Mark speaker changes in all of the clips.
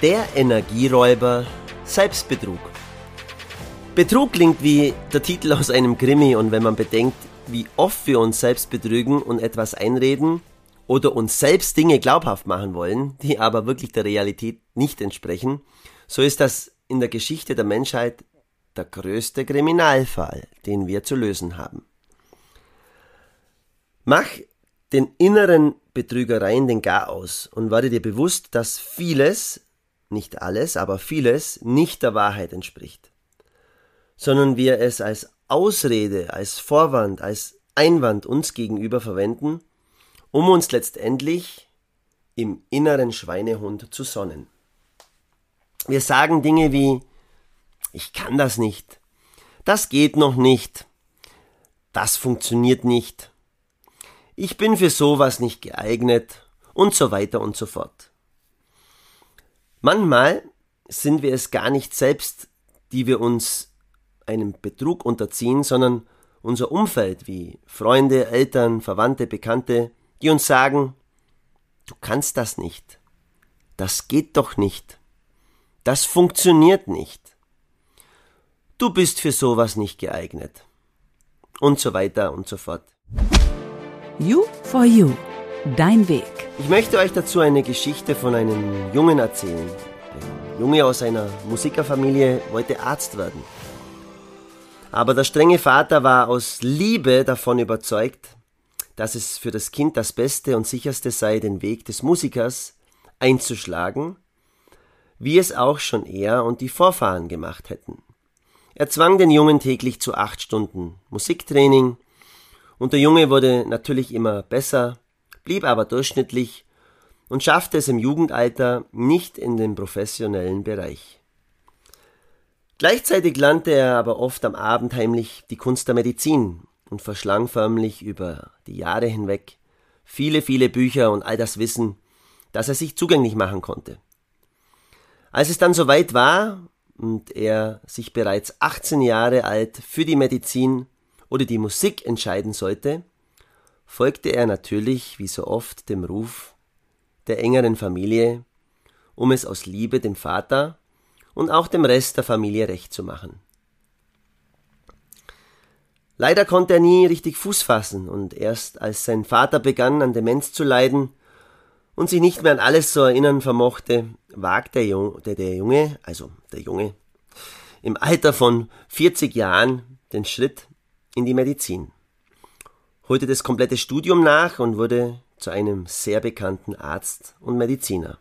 Speaker 1: Der Energieräuber Selbstbetrug. Betrug klingt wie der Titel aus einem Krimi und wenn man bedenkt, wie oft wir uns selbst betrügen und etwas einreden oder uns selbst Dinge glaubhaft machen wollen, die aber wirklich der Realität nicht entsprechen, so ist das in der Geschichte der Menschheit der größte Kriminalfall, den wir zu lösen haben. Mach den inneren Betrügereien den Gar aus und werde dir bewusst, dass vieles, nicht alles, aber vieles nicht der Wahrheit entspricht, sondern wir es als Ausrede, als Vorwand, als Einwand uns gegenüber verwenden, um uns letztendlich im inneren Schweinehund zu sonnen. Wir sagen Dinge wie ich kann das nicht, das geht noch nicht, das funktioniert nicht, ich bin für sowas nicht geeignet und so weiter und so fort. Manchmal sind wir es gar nicht selbst, die wir uns einem Betrug unterziehen, sondern unser Umfeld wie Freunde, Eltern, Verwandte, Bekannte, die uns sagen, du kannst das nicht, das geht doch nicht, das funktioniert nicht, du bist für sowas nicht geeignet. Und so weiter und so fort.
Speaker 2: You for You, dein Weg.
Speaker 1: Ich möchte euch dazu eine Geschichte von einem Jungen erzählen. Ein Junge aus einer Musikerfamilie wollte Arzt werden. Aber der strenge Vater war aus Liebe davon überzeugt, dass es für das Kind das Beste und sicherste sei, den Weg des Musikers einzuschlagen, wie es auch schon er und die Vorfahren gemacht hätten. Er zwang den Jungen täglich zu acht Stunden Musiktraining, und der Junge wurde natürlich immer besser, blieb aber durchschnittlich und schaffte es im Jugendalter nicht in den professionellen Bereich. Gleichzeitig lernte er aber oft am Abend heimlich die Kunst der Medizin und verschlang förmlich über die Jahre hinweg viele, viele Bücher und all das Wissen, das er sich zugänglich machen konnte. Als es dann soweit war und er sich bereits 18 Jahre alt für die Medizin oder die Musik entscheiden sollte, folgte er natürlich, wie so oft, dem Ruf der engeren Familie, um es aus Liebe dem Vater und auch dem Rest der Familie recht zu machen. Leider konnte er nie richtig Fuß fassen, und erst als sein Vater begann an Demenz zu leiden und sich nicht mehr an alles zu erinnern vermochte, wagte der, der Junge, also der Junge, im Alter von 40 Jahren den Schritt in die Medizin holte das komplette Studium nach und wurde zu einem sehr bekannten Arzt und Mediziner.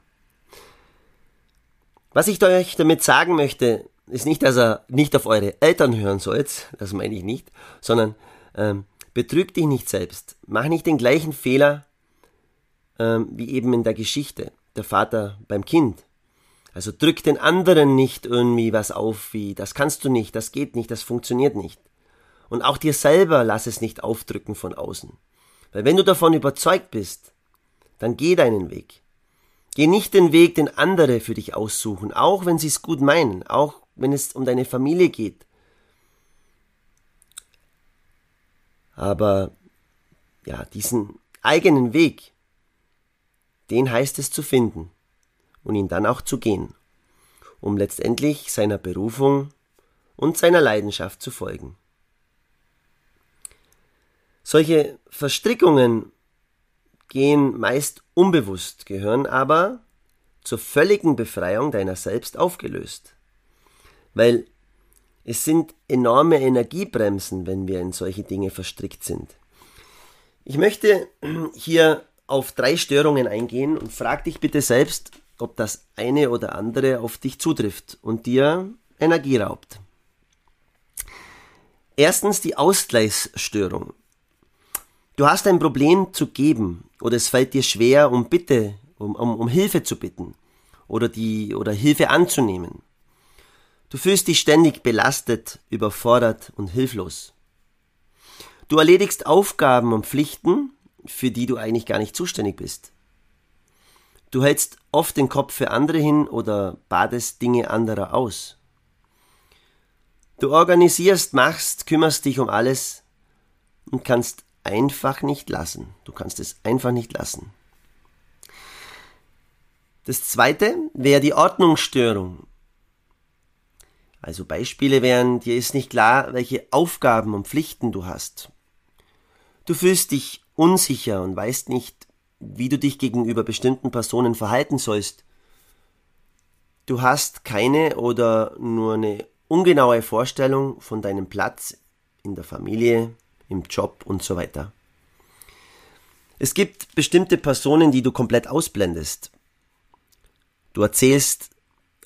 Speaker 1: Was ich euch damit sagen möchte, ist nicht, dass er nicht auf eure Eltern hören sollt, das meine ich nicht, sondern ähm, betrüg dich nicht selbst. Mach nicht den gleichen Fehler ähm, wie eben in der Geschichte, der Vater beim Kind. Also drück den anderen nicht irgendwie was auf, wie das kannst du nicht, das geht nicht, das funktioniert nicht. Und auch dir selber lass es nicht aufdrücken von außen. Weil wenn du davon überzeugt bist, dann geh deinen Weg. Geh nicht den Weg, den andere für dich aussuchen, auch wenn sie es gut meinen, auch wenn es um deine Familie geht. Aber ja, diesen eigenen Weg, den heißt es zu finden und ihn dann auch zu gehen, um letztendlich seiner Berufung und seiner Leidenschaft zu folgen. Solche Verstrickungen gehen meist unbewusst, gehören aber zur völligen Befreiung deiner selbst aufgelöst. Weil es sind enorme Energiebremsen, wenn wir in solche Dinge verstrickt sind. Ich möchte hier auf drei Störungen eingehen und frag dich bitte selbst, ob das eine oder andere auf dich zutrifft und dir Energie raubt. Erstens die Ausgleichsstörung. Du hast ein Problem zu geben oder es fällt dir schwer, um Bitte, um, um, um Hilfe zu bitten oder die oder Hilfe anzunehmen. Du fühlst dich ständig belastet, überfordert und hilflos. Du erledigst Aufgaben und Pflichten, für die du eigentlich gar nicht zuständig bist. Du hältst oft den Kopf für andere hin oder badest Dinge anderer aus. Du organisierst, machst, kümmerst dich um alles und kannst einfach nicht lassen. Du kannst es einfach nicht lassen. Das zweite wäre die Ordnungsstörung. Also Beispiele wären, dir ist nicht klar, welche Aufgaben und Pflichten du hast. Du fühlst dich unsicher und weißt nicht, wie du dich gegenüber bestimmten Personen verhalten sollst. Du hast keine oder nur eine ungenaue Vorstellung von deinem Platz in der Familie, im Job und so weiter. Es gibt bestimmte Personen, die du komplett ausblendest. Du erzählst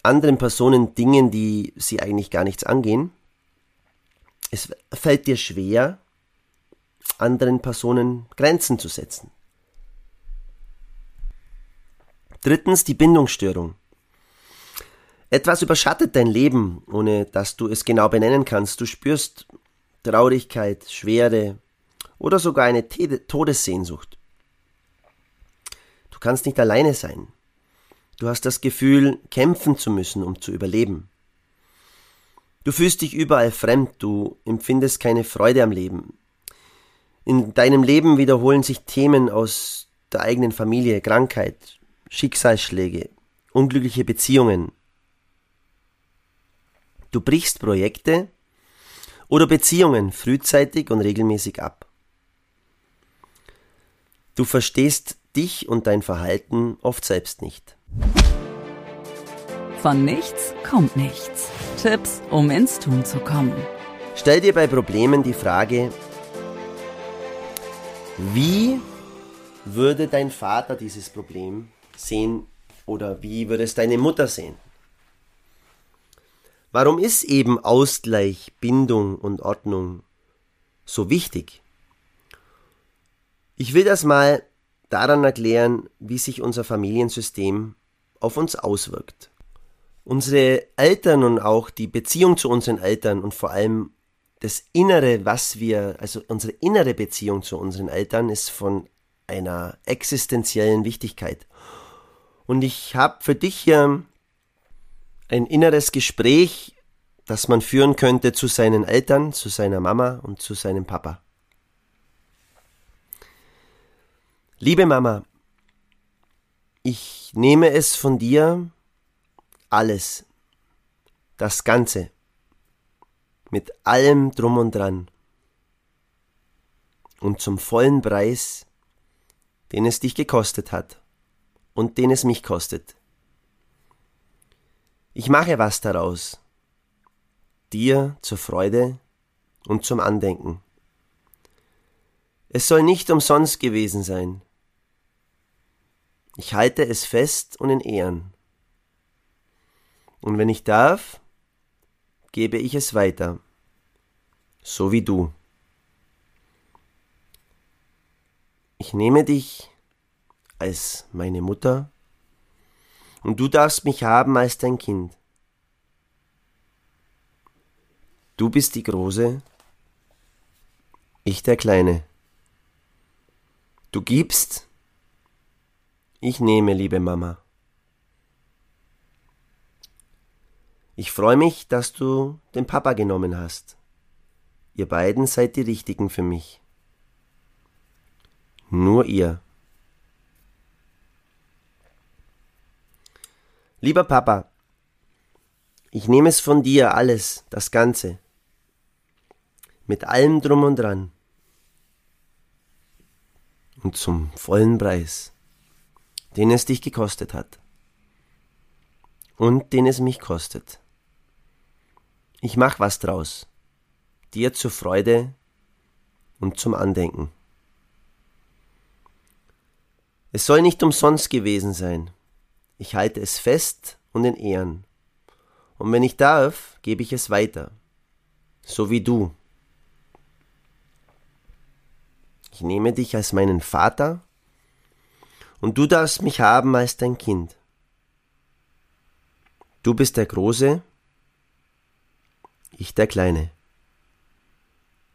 Speaker 1: anderen Personen Dingen, die sie eigentlich gar nichts angehen. Es fällt dir schwer, anderen Personen Grenzen zu setzen. Drittens die Bindungsstörung. Etwas überschattet dein Leben, ohne dass du es genau benennen kannst. Du spürst Traurigkeit, Schwere oder sogar eine Todessehnsucht. Du kannst nicht alleine sein. Du hast das Gefühl, kämpfen zu müssen, um zu überleben. Du fühlst dich überall fremd, du empfindest keine Freude am Leben. In deinem Leben wiederholen sich Themen aus der eigenen Familie, Krankheit, Schicksalsschläge, unglückliche Beziehungen. Du brichst Projekte oder Beziehungen frühzeitig und regelmäßig ab. Du verstehst dich und dein Verhalten oft selbst nicht.
Speaker 2: Von nichts kommt nichts. Tipps, um ins Tun zu kommen.
Speaker 1: Stell dir bei Problemen die Frage, wie würde dein Vater dieses Problem sehen oder wie würde es deine Mutter sehen? Warum ist eben Ausgleich, Bindung und Ordnung so wichtig? Ich will das mal daran erklären, wie sich unser Familiensystem auf uns auswirkt. Unsere Eltern und auch die Beziehung zu unseren Eltern und vor allem das Innere, was wir, also unsere innere Beziehung zu unseren Eltern ist von einer existenziellen Wichtigkeit. Und ich habe für dich hier ein inneres Gespräch, das man führen könnte zu seinen Eltern, zu seiner Mama und zu seinem Papa. Liebe Mama, ich nehme es von dir alles, das Ganze, mit allem drum und dran. Und zum vollen Preis, den es dich gekostet hat und den es mich kostet. Ich mache was daraus, dir zur Freude und zum Andenken. Es soll nicht umsonst gewesen sein. Ich halte es fest und in Ehren. Und wenn ich darf, gebe ich es weiter, so wie du. Ich nehme dich als meine Mutter und du darfst mich haben als dein Kind. Du bist die Große, ich der Kleine. Du gibst, ich nehme, liebe Mama. Ich freue mich, dass du den Papa genommen hast. Ihr beiden seid die Richtigen für mich. Nur ihr. Lieber Papa, ich nehme es von dir alles, das Ganze, mit allem drum und dran und zum vollen Preis, den es dich gekostet hat und den es mich kostet. Ich mach was draus. Dir zur Freude und zum Andenken. Es soll nicht umsonst gewesen sein. Ich halte es fest und in Ehren. Und wenn ich darf, gebe ich es weiter. So wie du. Ich nehme dich als meinen Vater und du darfst mich haben als dein Kind. Du bist der Große, ich der Kleine.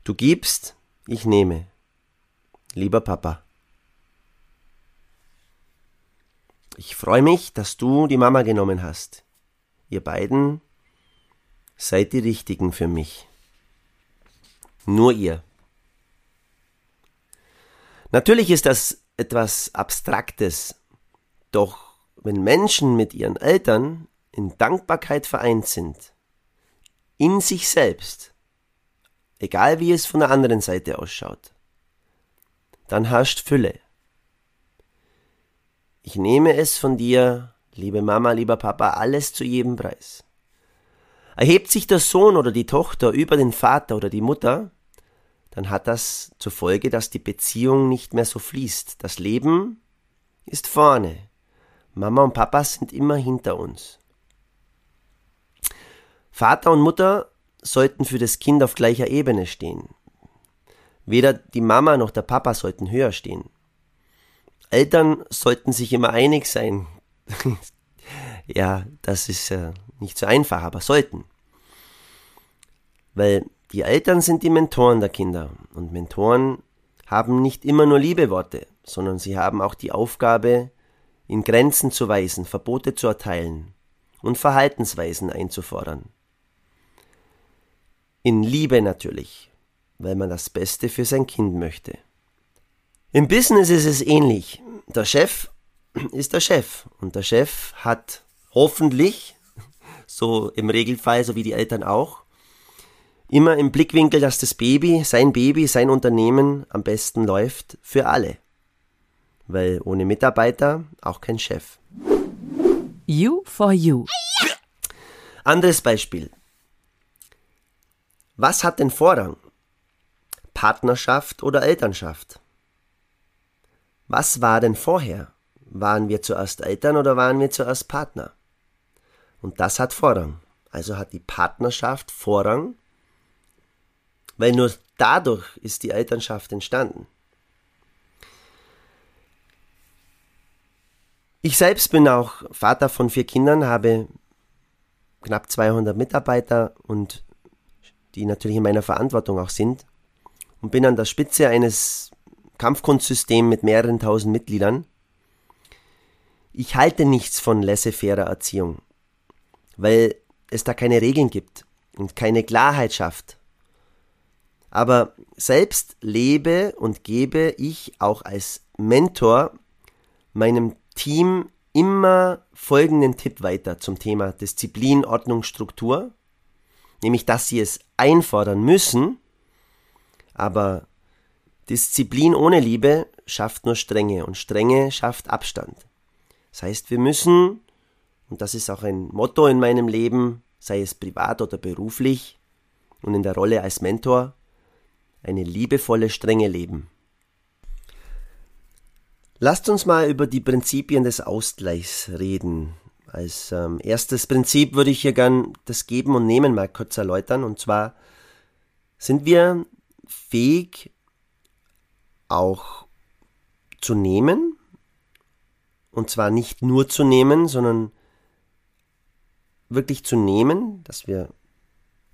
Speaker 1: Du gibst, ich nehme. Lieber Papa. Ich freue mich, dass du die Mama genommen hast. Ihr beiden seid die Richtigen für mich. Nur ihr. Natürlich ist das etwas Abstraktes, doch wenn Menschen mit ihren Eltern in Dankbarkeit vereint sind, in sich selbst, egal wie es von der anderen Seite ausschaut, dann herrscht Fülle. Ich nehme es von dir, liebe Mama, lieber Papa, alles zu jedem Preis. Erhebt sich der Sohn oder die Tochter über den Vater oder die Mutter, dann hat das zur Folge, dass die Beziehung nicht mehr so fließt. Das Leben ist vorne. Mama und Papa sind immer hinter uns. Vater und Mutter sollten für das Kind auf gleicher Ebene stehen. Weder die Mama noch der Papa sollten höher stehen. Eltern sollten sich immer einig sein. ja, das ist äh, nicht so einfach, aber sollten. Weil die Eltern sind die Mentoren der Kinder und Mentoren haben nicht immer nur Liebeworte, sondern sie haben auch die Aufgabe, in Grenzen zu weisen, Verbote zu erteilen und Verhaltensweisen einzufordern. In Liebe natürlich, weil man das Beste für sein Kind möchte. Im Business ist es ähnlich. Der Chef ist der Chef und der Chef hat hoffentlich, so im Regelfall, so wie die Eltern auch, immer im Blickwinkel, dass das Baby, sein Baby, sein Unternehmen am besten läuft für alle. Weil ohne Mitarbeiter auch kein Chef.
Speaker 2: You for you.
Speaker 1: Anderes Beispiel. Was hat denn Vorrang? Partnerschaft oder Elternschaft? Was war denn vorher? Waren wir zuerst Eltern oder waren wir zuerst Partner? Und das hat Vorrang. Also hat die Partnerschaft Vorrang weil nur dadurch ist die Elternschaft entstanden. Ich selbst bin auch Vater von vier Kindern, habe knapp 200 Mitarbeiter und die natürlich in meiner Verantwortung auch sind und bin an der Spitze eines Kampfkunstsystems mit mehreren tausend Mitgliedern. Ich halte nichts von laissez-faire Erziehung, weil es da keine Regeln gibt und keine Klarheit schafft aber selbst lebe und gebe ich auch als Mentor meinem Team immer folgenden Tipp weiter zum Thema Disziplin, Ordnung, Struktur, nämlich dass sie es einfordern müssen, aber Disziplin ohne Liebe schafft nur Strenge und Strenge schafft Abstand. Das heißt, wir müssen, und das ist auch ein Motto in meinem Leben, sei es privat oder beruflich und in der Rolle als Mentor, eine liebevolle Strenge leben. Lasst uns mal über die Prinzipien des Ausgleichs reden. Als ähm, erstes Prinzip würde ich hier gern das Geben und Nehmen mal kurz erläutern. Und zwar sind wir fähig, auch zu nehmen. Und zwar nicht nur zu nehmen, sondern wirklich zu nehmen, dass wir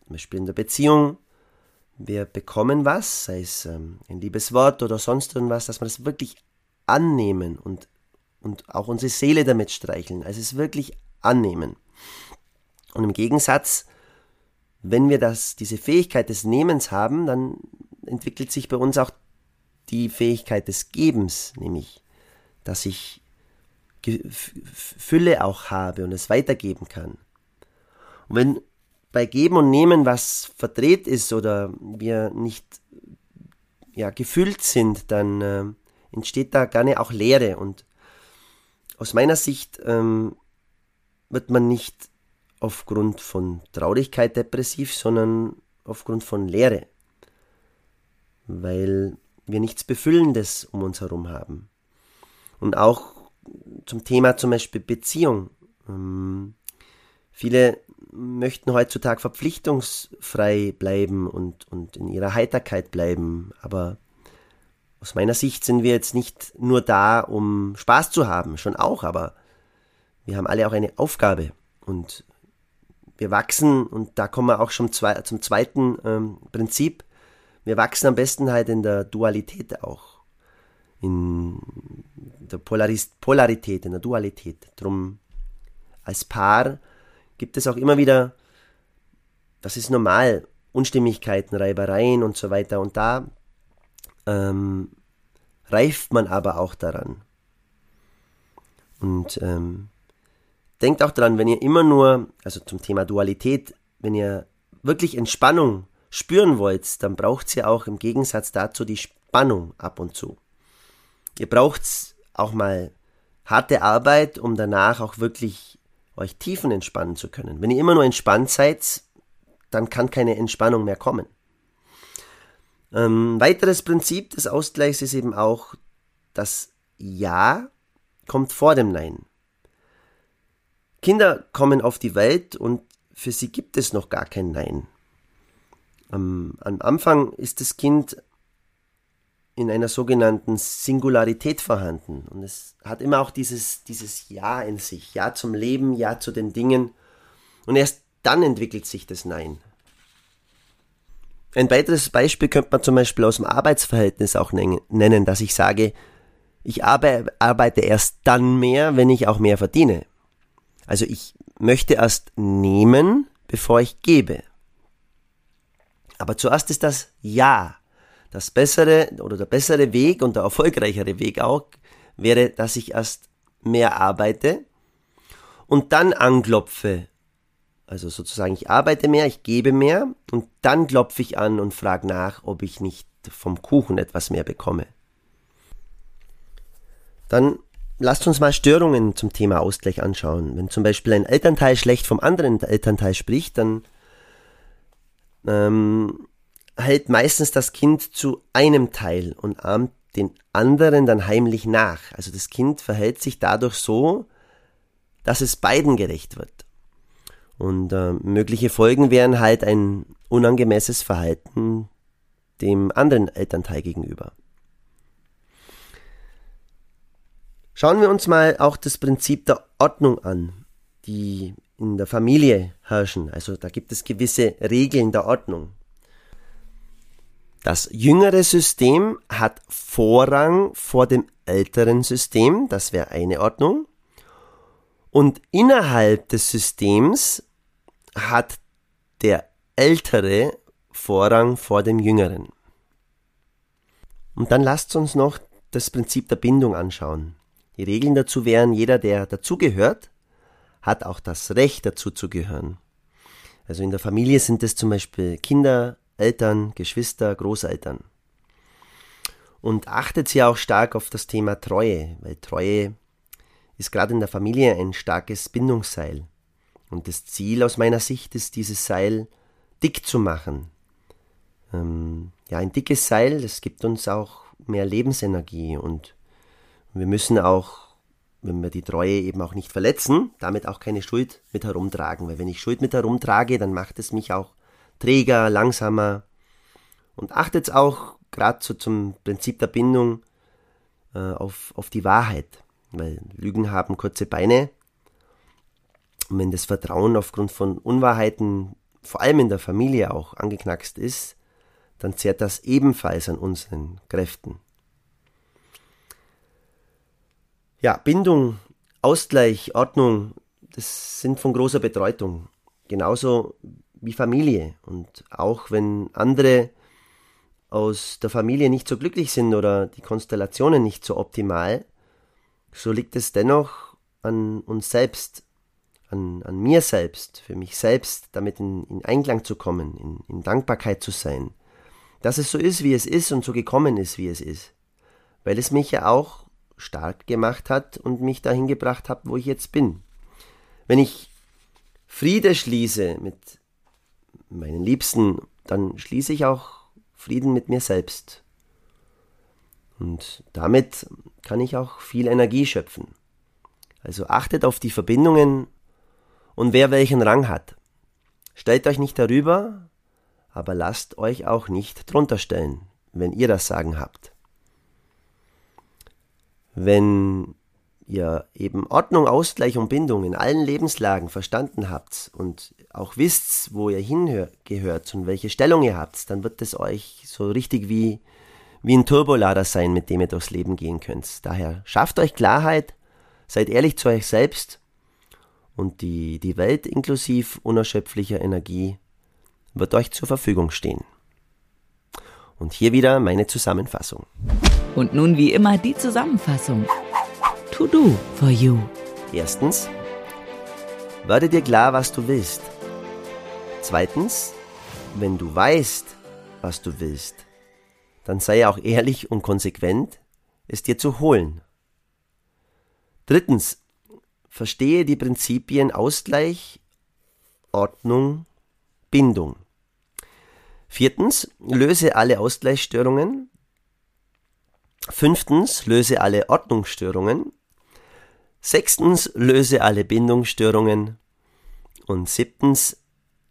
Speaker 1: zum Beispiel in der Beziehung wir bekommen was, sei es ähm, ein liebes Wort oder sonst irgendwas, dass wir das wirklich annehmen und, und auch unsere Seele damit streicheln. Also es wirklich annehmen. Und im Gegensatz, wenn wir das, diese Fähigkeit des Nehmens haben, dann entwickelt sich bei uns auch die Fähigkeit des Gebens, nämlich, dass ich Fülle auch habe und es weitergeben kann. Und wenn bei Geben und Nehmen was verdreht ist oder wir nicht ja, gefüllt sind, dann äh, entsteht da gerne auch Leere. Und aus meiner Sicht ähm, wird man nicht aufgrund von Traurigkeit depressiv, sondern aufgrund von Leere. Weil wir nichts Befüllendes um uns herum haben. Und auch zum Thema zum Beispiel Beziehung. Ähm, viele möchten heutzutage verpflichtungsfrei bleiben und, und in ihrer Heiterkeit bleiben, aber aus meiner Sicht sind wir jetzt nicht nur da, um Spaß zu haben, schon auch, aber wir haben alle auch eine Aufgabe und wir wachsen und da kommen wir auch schon zum zweiten ähm, Prinzip. Wir wachsen am besten halt in der Dualität auch. In der Polaris Polarität, in der Dualität. Drum als Paar gibt es auch immer wieder, das ist normal, Unstimmigkeiten, Reibereien und so weiter. Und da ähm, reift man aber auch daran. Und ähm, denkt auch daran, wenn ihr immer nur, also zum Thema Dualität, wenn ihr wirklich Entspannung spüren wollt, dann braucht ihr auch im Gegensatz dazu die Spannung ab und zu. Ihr braucht auch mal harte Arbeit, um danach auch wirklich euch tiefen entspannen zu können. Wenn ihr immer nur entspannt seid, dann kann keine Entspannung mehr kommen. Ähm, weiteres Prinzip des Ausgleichs ist eben auch, das Ja kommt vor dem Nein. Kinder kommen auf die Welt und für sie gibt es noch gar kein Nein. Am, am Anfang ist das Kind in einer sogenannten Singularität vorhanden. Und es hat immer auch dieses, dieses Ja in sich. Ja zum Leben, Ja zu den Dingen. Und erst dann entwickelt sich das Nein. Ein weiteres Beispiel könnte man zum Beispiel aus dem Arbeitsverhältnis auch nennen, dass ich sage, ich arbeite erst dann mehr, wenn ich auch mehr verdiene. Also ich möchte erst nehmen, bevor ich gebe. Aber zuerst ist das Ja. Das bessere oder der bessere Weg und der erfolgreichere Weg auch wäre, dass ich erst mehr arbeite und dann anklopfe also sozusagen, ich arbeite mehr, ich gebe mehr und dann klopfe ich an und frage nach, ob ich nicht vom Kuchen etwas mehr bekomme. Dann lasst uns mal Störungen zum Thema Ausgleich anschauen. Wenn zum Beispiel ein Elternteil schlecht vom anderen Elternteil spricht, dann ähm, hält meistens das Kind zu einem Teil und ahmt den anderen dann heimlich nach. Also das Kind verhält sich dadurch so, dass es beiden gerecht wird. Und äh, mögliche Folgen wären halt ein unangemessenes Verhalten dem anderen Elternteil gegenüber. Schauen wir uns mal auch das Prinzip der Ordnung an, die in der Familie herrschen. Also da gibt es gewisse Regeln der Ordnung. Das jüngere System hat Vorrang vor dem älteren System, das wäre eine Ordnung. Und innerhalb des Systems hat der Ältere Vorrang vor dem Jüngeren. Und dann lasst uns noch das Prinzip der Bindung anschauen. Die Regeln dazu wären, jeder, der dazugehört, hat auch das Recht dazu zu gehören. Also in der Familie sind es zum Beispiel Kinder, Eltern, Geschwister, Großeltern. Und achtet sie auch stark auf das Thema Treue, weil Treue ist gerade in der Familie ein starkes Bindungsseil. Und das Ziel aus meiner Sicht ist, dieses Seil dick zu machen. Ähm, ja, ein dickes Seil, das gibt uns auch mehr Lebensenergie und wir müssen auch, wenn wir die Treue eben auch nicht verletzen, damit auch keine Schuld mit herumtragen. Weil wenn ich Schuld mit herumtrage, dann macht es mich auch träger, langsamer. Und achtet auch gerade so zum Prinzip der Bindung äh, auf, auf die Wahrheit. Weil Lügen haben kurze Beine und wenn das Vertrauen aufgrund von Unwahrheiten, vor allem in der Familie auch, angeknackst ist, dann zehrt das ebenfalls an unseren Kräften. Ja, Bindung, Ausgleich, Ordnung, das sind von großer Bedeutung. Genauso wie Familie. Und auch wenn andere aus der Familie nicht so glücklich sind oder die Konstellationen nicht so optimal, so liegt es dennoch an uns selbst, an, an mir selbst, für mich selbst, damit in, in Einklang zu kommen, in, in Dankbarkeit zu sein, dass es so ist, wie es ist und so gekommen ist, wie es ist. Weil es mich ja auch stark gemacht hat und mich dahin gebracht hat, wo ich jetzt bin. Wenn ich Friede schließe mit meinen Liebsten, dann schließe ich auch Frieden mit mir selbst. Und damit kann ich auch viel Energie schöpfen. Also achtet auf die Verbindungen und wer welchen Rang hat. Stellt euch nicht darüber, aber lasst euch auch nicht drunter stellen, wenn ihr das Sagen habt. Wenn ihr eben Ordnung, Ausgleich und Bindung in allen Lebenslagen verstanden habt und auch wisst, wo ihr hingehört und welche Stellung ihr habt, dann wird es euch so richtig wie, wie ein Turbolader sein, mit dem ihr durchs Leben gehen könnt. Daher schafft euch Klarheit, seid ehrlich zu euch selbst und die, die Welt inklusive unerschöpflicher Energie wird euch zur Verfügung stehen. Und hier wieder meine Zusammenfassung.
Speaker 2: Und nun wie immer die Zusammenfassung. To do for you.
Speaker 1: Erstens, werde dir klar, was du willst. Zweitens, wenn du weißt, was du willst, dann sei auch ehrlich und konsequent, es dir zu holen. Drittens, verstehe die Prinzipien Ausgleich, Ordnung, Bindung. Viertens, löse alle Ausgleichsstörungen. Fünftens, löse alle Ordnungsstörungen. Sechstens, löse alle Bindungsstörungen. Und siebtens,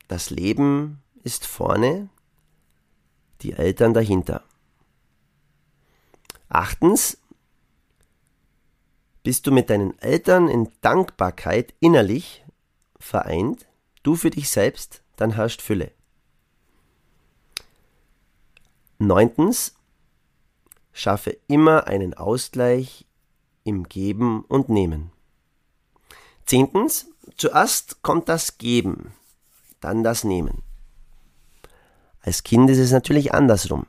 Speaker 1: das Leben ist vorne, die Eltern dahinter. Achtens, bist du mit deinen Eltern in Dankbarkeit innerlich vereint, du für dich selbst, dann herrscht Fülle. Neuntens, schaffe immer einen Ausgleich im Geben und Nehmen. Zehntens, zuerst kommt das Geben, dann das Nehmen. Als Kind ist es natürlich andersrum.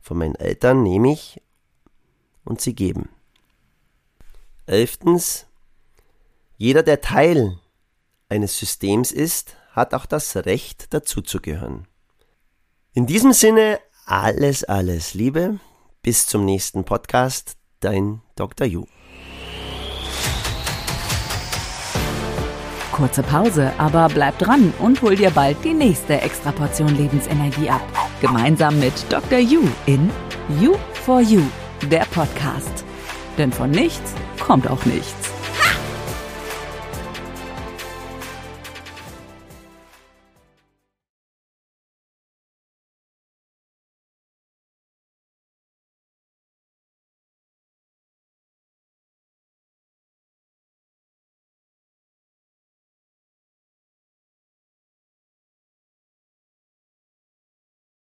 Speaker 1: Von meinen Eltern nehme ich und sie geben. Elftens, jeder, der Teil eines Systems ist, hat auch das Recht dazuzugehören. In diesem Sinne alles, alles Liebe. Bis zum nächsten Podcast. Dein Dr. Yu.
Speaker 2: Kurze Pause, aber bleib dran und hol dir bald die nächste Extraportion Lebensenergie ab. Gemeinsam mit Dr. Yu in You for You, der Podcast. Denn von nichts kommt auch nichts.